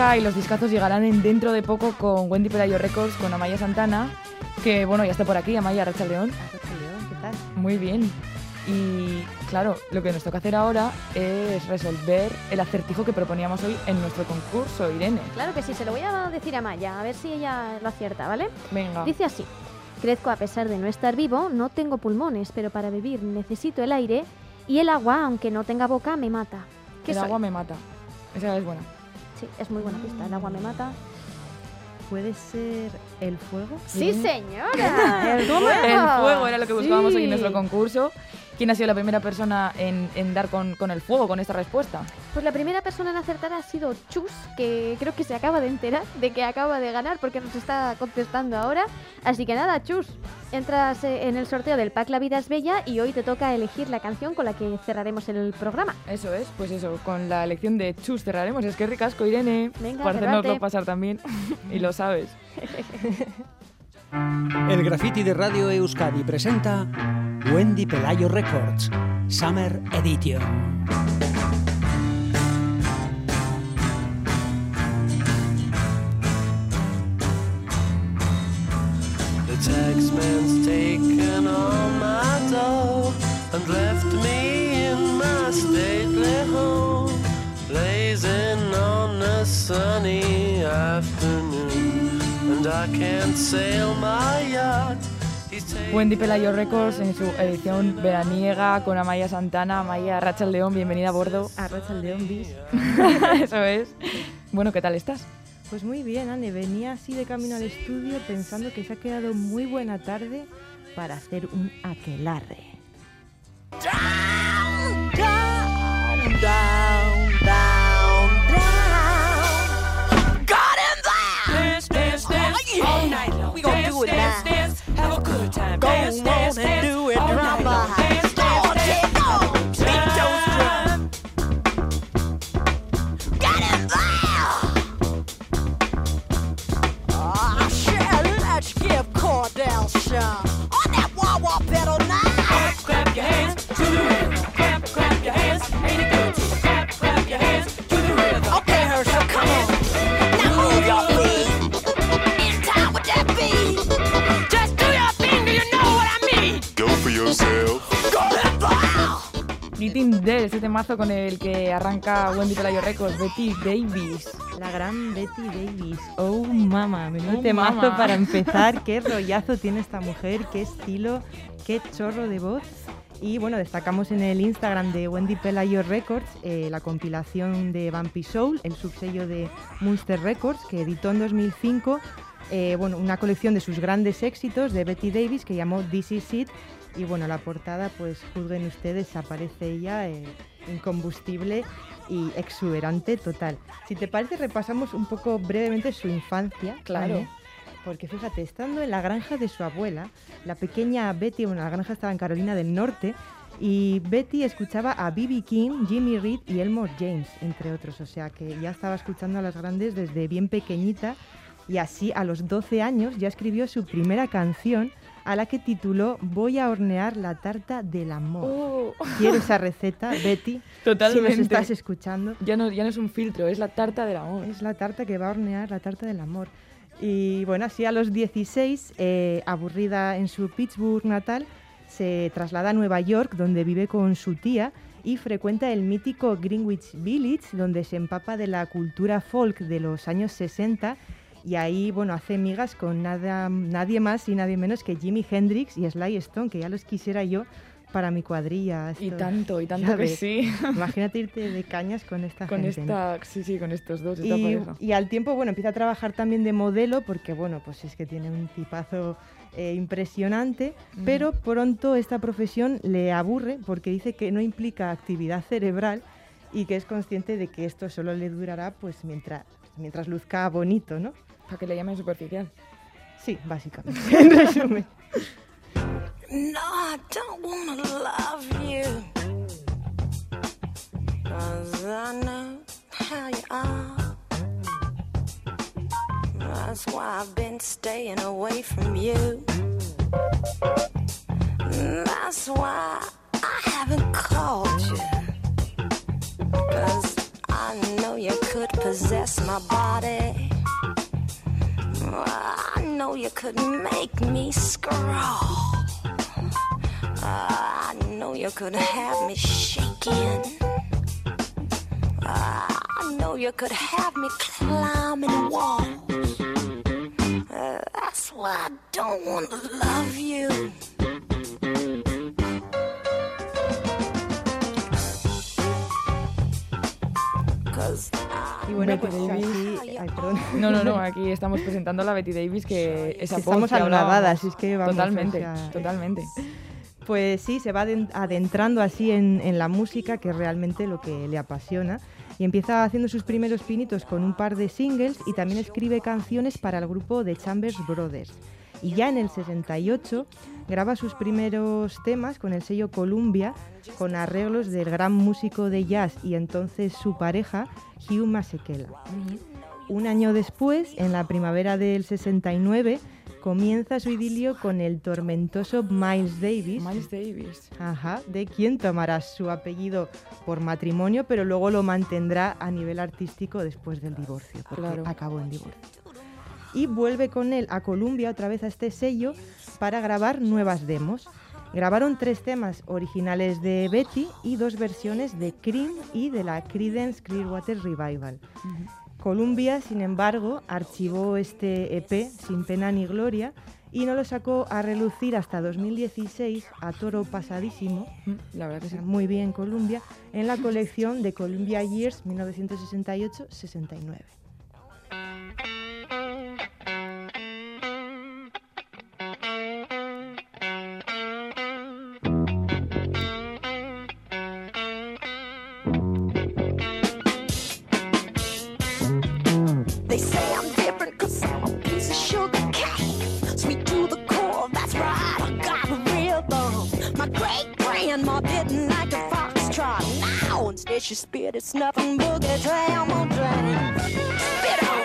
música y los discazos llegarán en dentro de poco con Wendy Pelayo Records, con Amaya Santana, que bueno, ya está por aquí, Amaya Racha León. ¿qué tal? Muy bien. Y claro, lo que nos toca hacer ahora es resolver el acertijo que proponíamos hoy en nuestro concurso, Irene. Claro que sí, se lo voy a decir a Maya, a ver si ella lo acierta, ¿vale? Venga. Dice así. Crezco a pesar de no estar vivo, no tengo pulmones, pero para vivir necesito el aire y el agua, aunque no tenga boca, me mata. ¿Qué el soy? agua me mata. Esa es buena. Sí, es muy buena pista. El agua me mata. ¿Puede ser el fuego? ¡Sí, señora! ¡El El fuego era lo que buscábamos hoy en Sí. nuestro concurso. ¿Quién ha sido la primera persona en, en dar con, con el fuego, con esta respuesta? Pues la primera persona en acertar ha sido Chus, que creo que se acaba de enterar de que acaba de ganar porque nos está contestando ahora. Así que nada, Chus, entras eh, en el sorteo del pack La Vida es Bella y hoy te toca elegir la canción con la que cerraremos el programa. Eso es, pues eso, con la elección de Chus cerraremos. Es que ricasco, Irene. Venga, para pasar también. y lo sabes. El graffiti de Radio Euskadi presenta Wendy Pelayo Records, Summer Edition. Wendy Pelayo Records en su edición veraniega con Amaya Santana, Amaya Rachel León, bienvenida a bordo. Arrocha el León bis. eso es. Bueno, ¿qué tal estás? Pues muy bien, Anne. Venía así de camino al estudio pensando que se ha quedado muy buena tarde para hacer un aquelarre. Go on and do it. Temazo con el que arranca Wendy Pelayo Records, Betty Davis. La gran Betty Davis. Oh, mama. Menudo Oh, temazo mama. para empezar. Qué rollazo tiene esta mujer, qué estilo, qué chorro de voz. Y bueno, destacamos en el Instagram de Wendy Pelayo Records eh, la compilación de Bumpy Soul, el subsello de Munster Records, que editó en 2005 eh, bueno, una colección de sus grandes éxitos de Betty Davis que llamó This Is It. Y bueno, la portada, pues juzguen ustedes, aparece ella eh, incombustible y exuberante total. Si te parece, repasamos un poco brevemente su infancia. Claro. ¿vale? Porque fíjate, estando en la granja de su abuela, la pequeña Betty, bueno, la granja estaba en Carolina del Norte, y Betty escuchaba a B.B. King, Jimmy Reed y Elmore James, entre otros. O sea que ya estaba escuchando a las grandes desde bien pequeñita y así a los 12 años ya escribió su primera canción a la que tituló Voy a hornear la tarta del amor. Oh, Quiero esa receta, Betty. Totalmente. Si nos estás escuchando. ya, no, ya no es un filtro, es la tarta del amor. Es la tarta que va a hornear, la tarta del amor. Y bueno, así a los 16, eh, aburrida en su Pittsburgh natal, se traslada a Nueva York, donde vive con su tía y frecuenta el mítico Greenwich Village, donde se empapa de la cultura folk de los años 60 y ahí, bueno, hace migas con nada, nadie más y nadie menos que Jimi Hendrix y Sly Stone, que ya los quisiera yo para mi cuadrilla. Y tanto, y tanto ya que sí. Imagínate irte de cañas con esta con gente. ¿no? esta, sí, sí, con estos dos, esta Y, y al tiempo, bueno, empieza a trabajar también de modelo porque, bueno, pues es que tiene un tipazo eh, impresionante, Ujú. pero pronto esta profesión le aburre porque dice que no implica actividad cerebral y que es consciente de que esto solo le durará pues mientras, mientras luzca bonito, ¿no? Para que le llamen superficial. Sí, básicamente, en resumen. No, I don't wanna love you. Cause I know how you are. That's why I've been staying away from you. That's why I haven't called you. possess my body. I know you could make me scrawl. I know you could have me shaking. I know you could have me climbing walls. Uh, that's why I don't want to love you. Y bueno, Betty pues Davis. así... Ay, perdón. No, no, no, aquí estamos presentando a la Betty Davis, que esa voz estamos anonadadas, es que vamos, Totalmente, o sea, totalmente. Pues sí, se va aden- adentrando así en, en la música, que es realmente lo que le apasiona. Y empieza haciendo sus primeros pinitos con un par de singles y también escribe canciones para el grupo de Chambers Brothers. Y ya en el 68 graba sus primeros temas con el sello Columbia, con arreglos del gran músico de jazz y entonces su pareja, Hugh Masekela. Un año después, en la primavera del 69, comienza su idilio con el tormentoso Miles Davis, Miles Davis. Ajá, de quien tomará su apellido por matrimonio, pero luego lo mantendrá a nivel artístico después del divorcio, porque Claro. acabó en divorcio. Y vuelve con él a Columbia, otra vez a este sello, para grabar nuevas demos. Grabaron tres temas originales de Betty y dos versiones de Cream y de la Creedence Clearwater Revival. Columbia, sin embargo, archivó este EP sin pena ni gloria y no lo sacó a relucir hasta 2016 a toro pasadísimo, Mm, La verdad que sí. muy bien Columbia, en la colección de Columbia Years 1968-69. Grandma didn't like the foxtrot. Now instead she spit it's nothing boogie tram on drain. Spit on.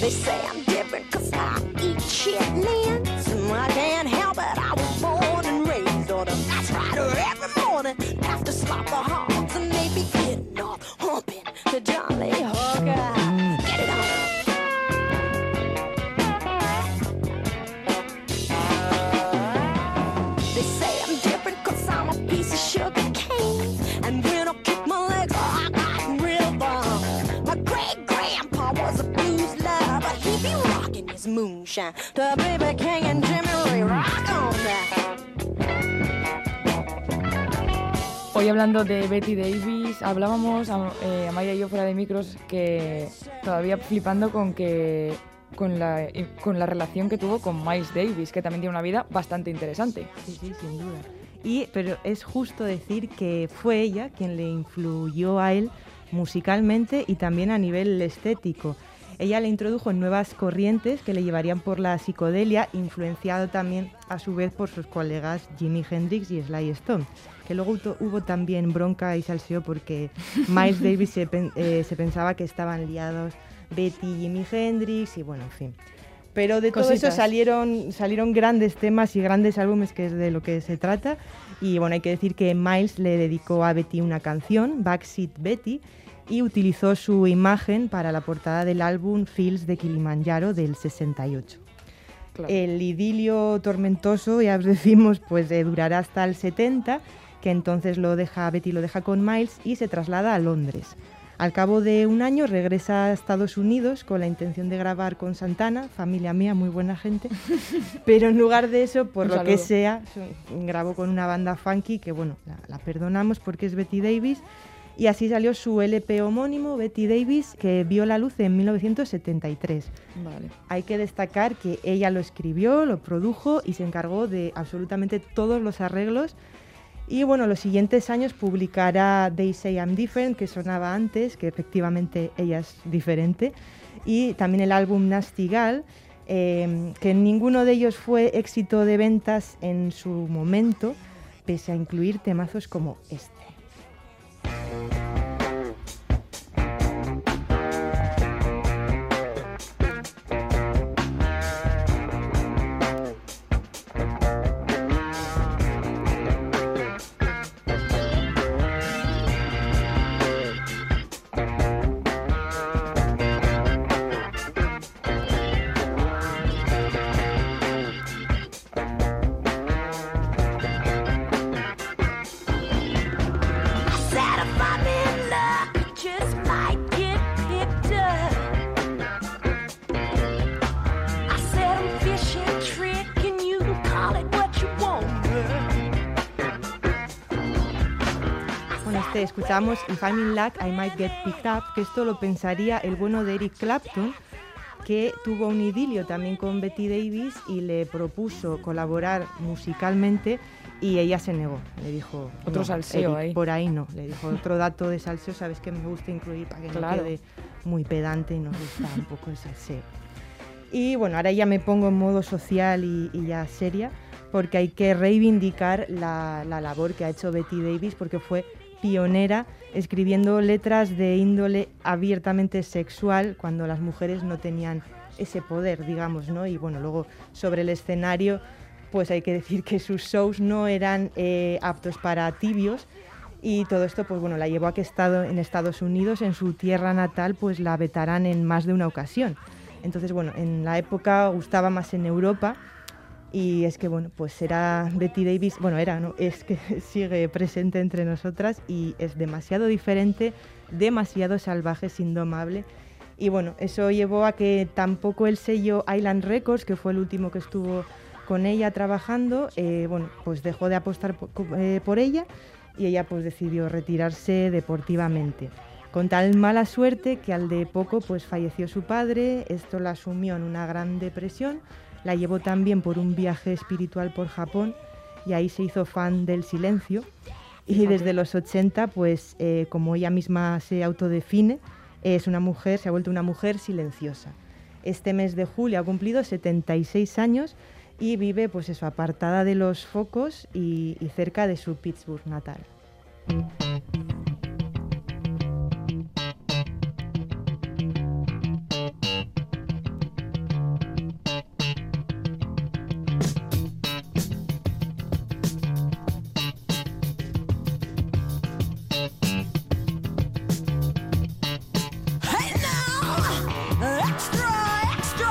They say I'm different cause I eat chitlins. And his moonshine. The baby king and Jimmy Ray rock on that. Hoy hablando de Betty Davis, hablábamos, a- eh, Amaya y yo fuera de micros, que todavía flipando con que con la, con la relación que tuvo con Miles Davis, que también tiene una vida bastante interesante. Sí, sí, sin duda. Y, pero es justo decir que fue ella quien le influyó a él musicalmente y también a nivel estético. Ella le introdujo en nuevas corrientes que le llevarían por la psicodelia, influenciado también a su vez por sus colegas Jimi Hendrix y Sly Stone. Que luego hubo, hubo también bronca y salseo porque Miles Davis se, pen- eh, se pensaba que estaban liados Betty y Jimi Hendrix y bueno, en fin. Pero de todo eso salieron, salieron grandes temas y grandes álbumes, que es de lo que se trata. Y bueno, hay que decir que Miles le dedicó a Betty una canción, Backseat Betty, y utilizó su imagen para la portada del álbum Fields de Kilimanjaro del 68. Claro. El idilio tormentoso, ya os decimos, pues eh, durará hasta el 70, que entonces lo deja, Betty lo deja con Miles y se traslada a Londres. Al cabo de un año regresa a Estados Unidos con la intención de grabar con Santana, familia mía, muy buena gente, pero en lugar de eso, por Un lo que sea, grabó con una banda funky que, bueno, la, la perdonamos porque es Betty Davis. Y así salió su LP homónimo, Betty Davis, que vio la luz en 1973. Vale. Hay que destacar que ella lo escribió, lo produjo y se encargó de absolutamente todos los arreglos. Y bueno, los siguientes años publicará They Say I'm Different, que sonaba antes, que efectivamente ella es diferente, y también el álbum Nasty Gal, eh, que ninguno de ellos fue éxito de ventas en su momento, pese a incluir temazos como este. Este escuchamos If I'm in luck, I might get picked up, que esto lo pensaría el bueno de Eric Clapton, que tuvo un idilio también con Betty Davis y le propuso colaborar musicalmente y ella se negó. Le dijo... Otro "No, salseo Eric, ahí". Por ahí no. Le dijo otro dato de salseo, sabes que me gusta incluir para que Claro. no quede muy pedante y nos gusta un poco el salseo. Y bueno, ahora ya me pongo en modo social y, y ya seria, porque hay que reivindicar la, la labor que ha hecho Betty Davis, porque fue pionera escribiendo letras de índole abiertamente sexual cuando las mujeres no tenían ese poder, digamos, ¿no? Y bueno, luego sobre el escenario, pues hay que decir que sus shows no eran eh, aptos para tibios, y todo esto, pues bueno, la llevó a que estado en Estados Unidos, en su tierra natal, pues la vetarán en más de una ocasión. Entonces, bueno, en la época gustaba más en Europa y es que, bueno, pues era Betty Davis, bueno, era, ¿no? Es que sigue presente entre nosotras y es demasiado diferente, demasiado salvaje, es indomable. Y bueno, eso llevó a que tampoco el sello Island Records, que fue el último que estuvo con ella trabajando, eh, bueno, pues dejó de apostar po- co- eh, por ella y ella pues decidió retirarse deportivamente. Con tal mala suerte que al de poco pues falleció su padre, esto la sumió en una gran depresión, la llevó también por un viaje espiritual por Japón y ahí se hizo fan del silencio y desde los 80 pues eh, como ella misma se autodefine, es una mujer, se ha vuelto una mujer silenciosa. Este mes de julio ha cumplido 76 años y vive pues eso, apartada de los focos y, y cerca de su Pittsburgh natal.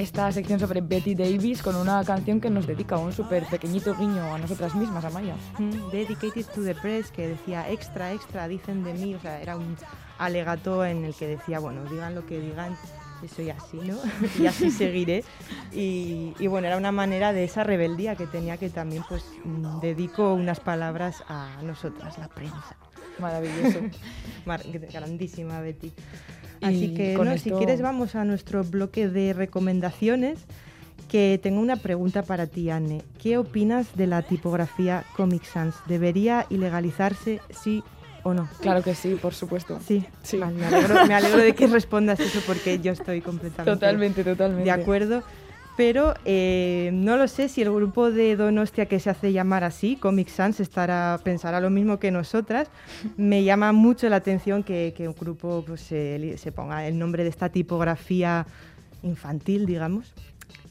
esta sección sobre Betty Davis con una canción que nos dedica un súper pequeñito guiño a nosotras mismas, Amaya. Mm, Dedicated to the Press, que decía extra, extra, dicen de mí, o sea, era un alegato en el que decía, bueno, digan lo que digan, yo soy así, ¿no? y así seguiré. Y, y bueno, era una manera de esa rebeldía que tenía que también, pues, dedico unas palabras a nosotras, la prensa. Maravilloso. Mar- grandísima Betty. Así que, no, si quieres, vamos a nuestro bloque de recomendaciones. Que tengo una pregunta para ti, Anne. ¿Qué opinas de la tipografía Comic Sans? ¿Debería ilegalizarse, sí o no? claro que sí, por supuesto. Sí, Sí. Vale, me, alegro, me alegro de que respondas eso porque yo estoy completamente Totalmente, totalmente. de acuerdo. Pero eh, no lo sé si el grupo de Donostia que se hace llamar así, Comic Sans, estará, pensará lo mismo que nosotras. Me llama mucho la atención que, que un grupo pues, se, se ponga el nombre de esta tipografía infantil, digamos.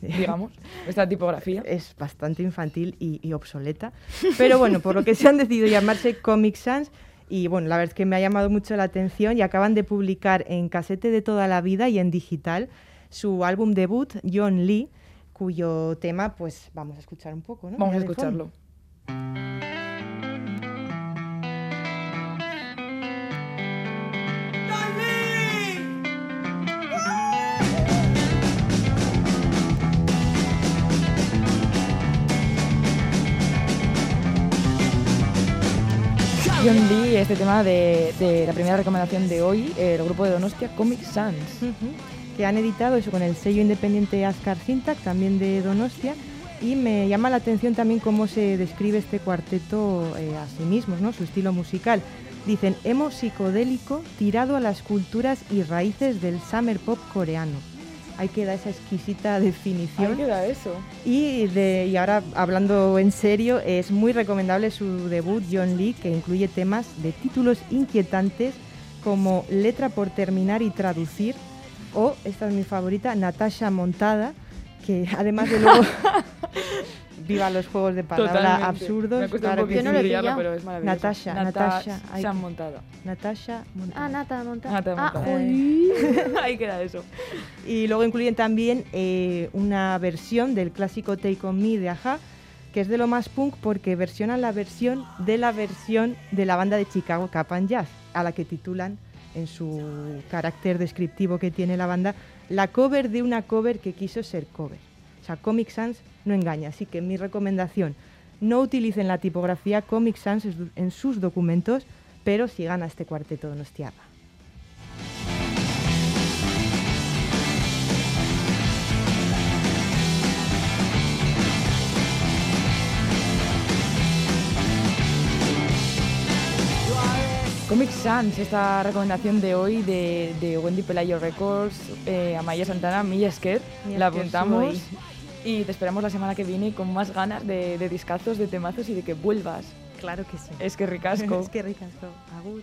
Digamos, esta tipografía. Es bastante infantil y, y obsoleta. Pero bueno, por lo que se han decidido llamarse Comic Sans. Y bueno, la verdad es que me ha llamado mucho la atención y acaban de publicar en casete de toda la vida y en digital su álbum debut, John Lee, cuyo tema pues vamos a escuchar un poco, ¿no? Vamos a escucharlo. John Lee, este tema de, de la primera recomendación de hoy, el grupo de Donostia Comic Sans. Que han editado eso con el sello independiente Ascar Syntax, también de Donostia, y me llama la atención también cómo se describe este cuarteto eh, a sí mismos, ¿no? su estilo musical. Dicen emo psicodélico tirado a las culturas y raíces del summer pop coreano. Ahí queda esa exquisita Ahí definición. queda eso. Y, de, y ahora, hablando en serio, es muy recomendable su debut, John Lee, que incluye temas de títulos inquietantes como Letra por terminar y traducir, o, esta es mi favorita, Natasha Montada, que además de luego... Viva los juegos de palabra Totalmente. absurdos. Me cuesta claro un que Yo poquito no lo he sí. pillarlo, pillado. pero es maravilloso. Natasha, Nata- Natasha, han montado. Natasha Montana. Ah, Nata Monta. Nata Ah. Ahí queda eso. Y luego incluyen también eh, una versión del clásico Take On Me de Aja, que es de lo más punk porque versionan la versión de la versión de la banda de Chicago Cap and Jazz, a la que titulan en su carácter descriptivo que tiene la banda, la cover de una cover que quiso ser cover. O sea, Comic Sans no engaña, así que mi recomendación, no utilicen la tipografía Comic Sans en sus documentos, pero sigan a este cuarteto donostiarra. Comic Sans, esta recomendación de hoy de, de Wendy Pelayo Records, eh, Amaya Santana, Milla Esquer, la apuntamos. soy. Y te esperamos la semana que viene con más ganas de, de discazos, de temazos y de que vuelvas. Claro que sí. Es que ricasco. Es que ricasco. Agur.